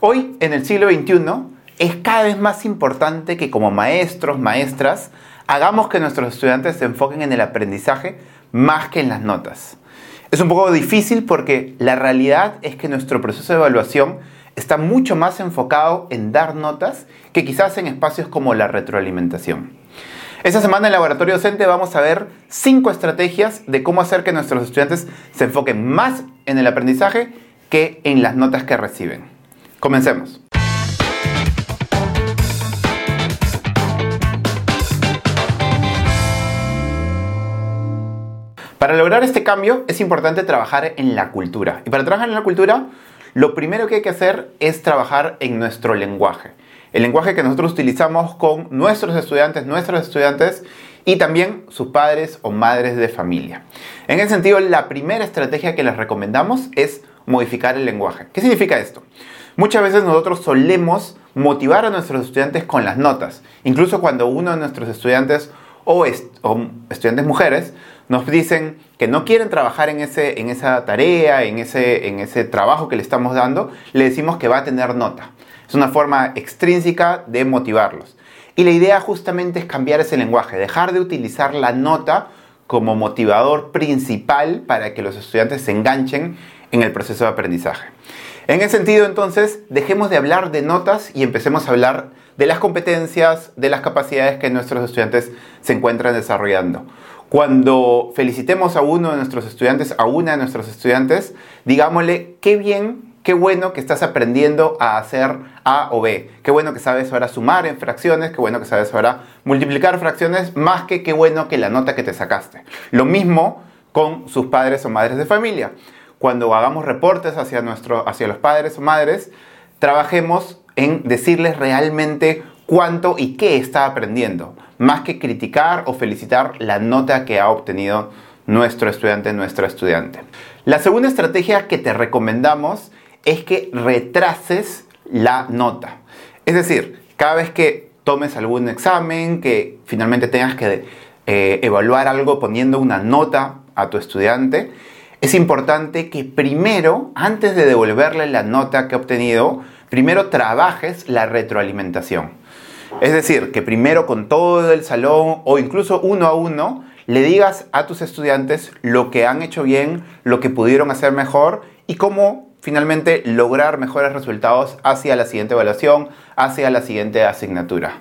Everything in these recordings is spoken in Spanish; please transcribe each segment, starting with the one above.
Hoy, en el siglo XXI, es cada vez más importante que como maestros, maestras, hagamos que nuestros estudiantes se enfoquen en el aprendizaje más que en las notas. Es un poco difícil porque la realidad es que nuestro proceso de evaluación está mucho más enfocado en dar notas que quizás en espacios como la retroalimentación. Esta semana en Laboratorio Docente vamos a ver cinco estrategias de cómo hacer que nuestros estudiantes se enfoquen más en el aprendizaje que en las notas que reciben. Comencemos. Para lograr este cambio es importante trabajar en la cultura. Y para trabajar en la cultura, lo primero que hay que hacer es trabajar en nuestro lenguaje. El lenguaje que nosotros utilizamos con nuestros estudiantes, nuestros estudiantes y también sus padres o madres de familia. En ese sentido, la primera estrategia que les recomendamos es modificar el lenguaje. ¿Qué significa esto? Muchas veces nosotros solemos motivar a nuestros estudiantes con las notas. Incluso cuando uno de nuestros estudiantes o, estudiantes mujeres nos dicen que no quieren trabajar en, ese, en esa tarea, en ese, en ese trabajo que le estamos dando, le decimos que va a tener nota. Es una forma extrínseca de motivarlos. Y la idea justamente es cambiar ese lenguaje, dejar de utilizar la nota como motivador principal para que los estudiantes se enganchen en el proceso de aprendizaje. En ese sentido, entonces, dejemos de hablar de notas y empecemos a hablar de las competencias, de las capacidades que nuestros estudiantes se encuentran desarrollando. Cuando felicitemos a uno de nuestros estudiantes, a una de nuestros estudiantes, digámosle qué bien, qué bueno que estás aprendiendo a hacer A o B. Qué bueno que sabes ahora sumar en fracciones, qué bueno que sabes ahora multiplicar fracciones, más que qué bueno que la nota que te sacaste. Lo mismo con sus padres o madres de familia. Cuando hagamos reportes hacia, hacia los padres o madres, trabajemos en decirles realmente cuánto y qué está aprendiendo, más que criticar o felicitar la nota que ha obtenido nuestro estudiante, nuestra estudiante. La segunda estrategia que te recomendamos es que retrases la nota. Es decir, cada vez que tomes algún examen, que finalmente tengas que eh, evaluar algo poniendo una nota a tu estudiante, es importante que primero, antes de devolverle la nota que ha obtenido, primero trabajes la retroalimentación. Es decir, que primero con todo el salón o incluso uno a uno le digas a tus estudiantes lo que han hecho bien, lo que pudieron hacer mejor y cómo finalmente lograr mejores resultados hacia la siguiente evaluación, hacia la siguiente asignatura.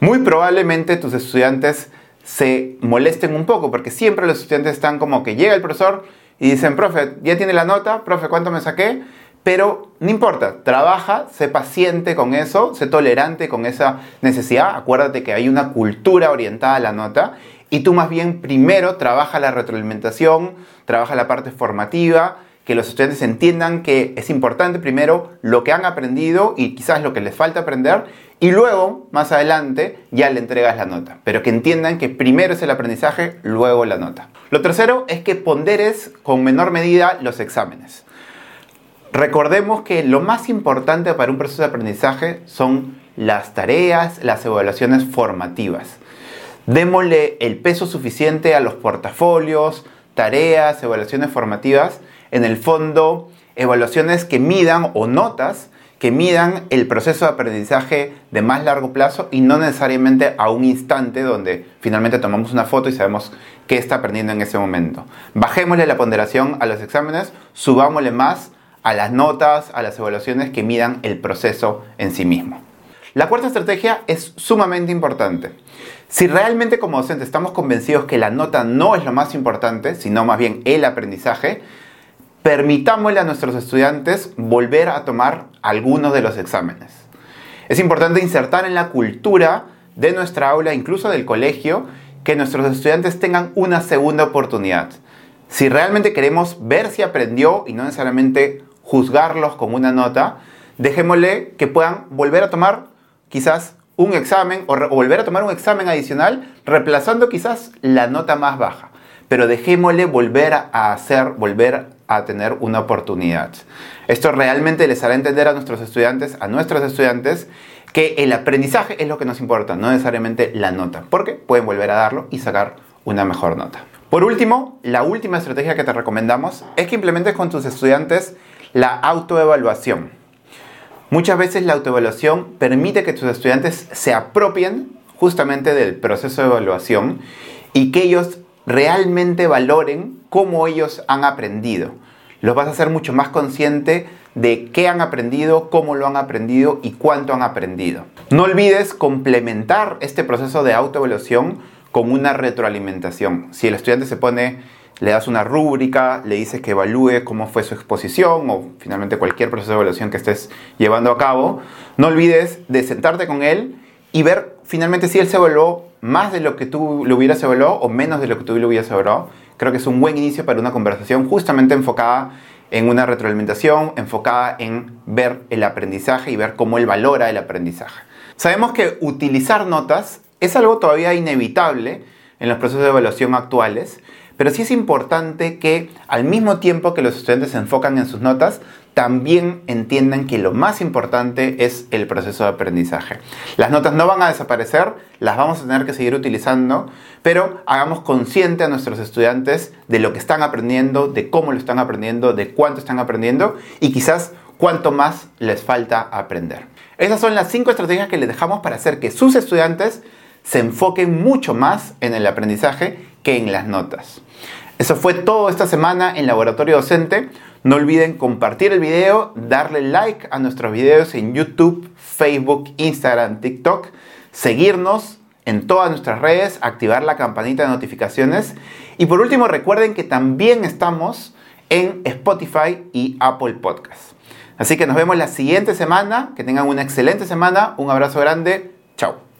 Muy probablemente tus estudiantes se molesten un poco porque siempre los estudiantes están como que llega el profesor y dicen, profe, ya tiene la nota, profe, ¿cuánto me saqué? Pero no importa, trabaja, sé paciente con eso, sé tolerante con esa necesidad. Acuérdate que hay una cultura orientada a la nota y tú más bien primero trabaja la retroalimentación, trabaja la parte formativa, que los estudiantes entiendan que es importante primero lo que han aprendido y quizás lo que les falta aprender y luego, más adelante, ya le entregas la nota. Pero que entiendan que primero es el aprendizaje, luego la nota. Lo tercero es que ponderes con menor medida los exámenes. Recordemos que lo más importante para un proceso de aprendizaje son las tareas, las evaluaciones formativas. Démosle el peso suficiente a los portafolios, tareas, evaluaciones formativas, en el fondo, evaluaciones que midan o notas que midan el proceso de aprendizaje de más largo plazo y no necesariamente a un instante donde finalmente tomamos una foto y sabemos qué está aprendiendo en ese momento. Bajémosle la ponderación a los exámenes, subámosle más a las notas, a las evaluaciones que midan el proceso en sí mismo. La cuarta estrategia es sumamente importante. Si realmente como docente estamos convencidos que la nota no es lo más importante, sino más bien el aprendizaje, permitámosle a nuestros estudiantes volver a tomar algunos de los exámenes. Es importante insertar en la cultura de nuestra aula, incluso del colegio, que nuestros estudiantes tengan una segunda oportunidad. Si realmente queremos ver si aprendió y no necesariamente juzgarlos con una nota, dejémosle que puedan volver a tomar quizás un examen o, volver a tomar un examen adicional reemplazando quizás la nota más baja. Pero dejémosle volver a hacer, volver a tener una oportunidad. Esto realmente les hará entender a nuestros estudiantes, a nuestros estudiantes, que el aprendizaje es lo que nos importa, no necesariamente la nota, porque pueden volver a darlo y sacar una mejor nota. Por último, la última estrategia que te recomendamos es que implementes con tus estudiantes la autoevaluación. Muchas veces la autoevaluación permite que tus estudiantes se apropien justamente del proceso de evaluación y que ellos realmente valoren cómo ellos han aprendido. Los vas a hacer mucho más consciente de qué han aprendido, cómo lo han aprendido y cuánto han aprendido. No olvides complementar este proceso de autoevaluación con una retroalimentación. Si el estudiante se pone, le das una rúbrica, le dices que evalúe cómo fue su exposición o finalmente cualquier proceso de evaluación que estés llevando a cabo, no olvides de sentarte con él y ver finalmente si él se evaluó más de lo que tú lo hubieras evaluado o menos de lo que tú lo hubieras evaluado. Creo que es un buen inicio para una conversación justamente enfocada en una retroalimentación, enfocada en ver el aprendizaje y ver cómo él valora el aprendizaje. Sabemos que utilizar notas es algo todavía inevitable en los procesos de evaluación actuales, pero sí es importante que al mismo tiempo que los estudiantes se enfocan en sus notas, también entiendan que lo más importante es el proceso de aprendizaje. Las notas no van a desaparecer, las vamos a tener que seguir utilizando, pero hagamos consciente a nuestros estudiantes de lo que están aprendiendo, de cómo lo están aprendiendo, de cuánto están aprendiendo y quizás cuánto más les falta aprender. Esas son las cinco estrategias que les dejamos para hacer que sus estudiantes se enfoquen mucho más en el aprendizaje que en las notas. Eso fue todo esta semana en Laboratorio Docente. No olviden compartir el video, darle like a nuestros videos en YouTube, Facebook, Instagram, TikTok, seguirnos en todas nuestras redes, activar la campanita de notificaciones y por último recuerden que también estamos en Spotify y Apple Podcasts. Así que nos vemos la siguiente semana, que tengan una excelente semana, un abrazo grande, chao.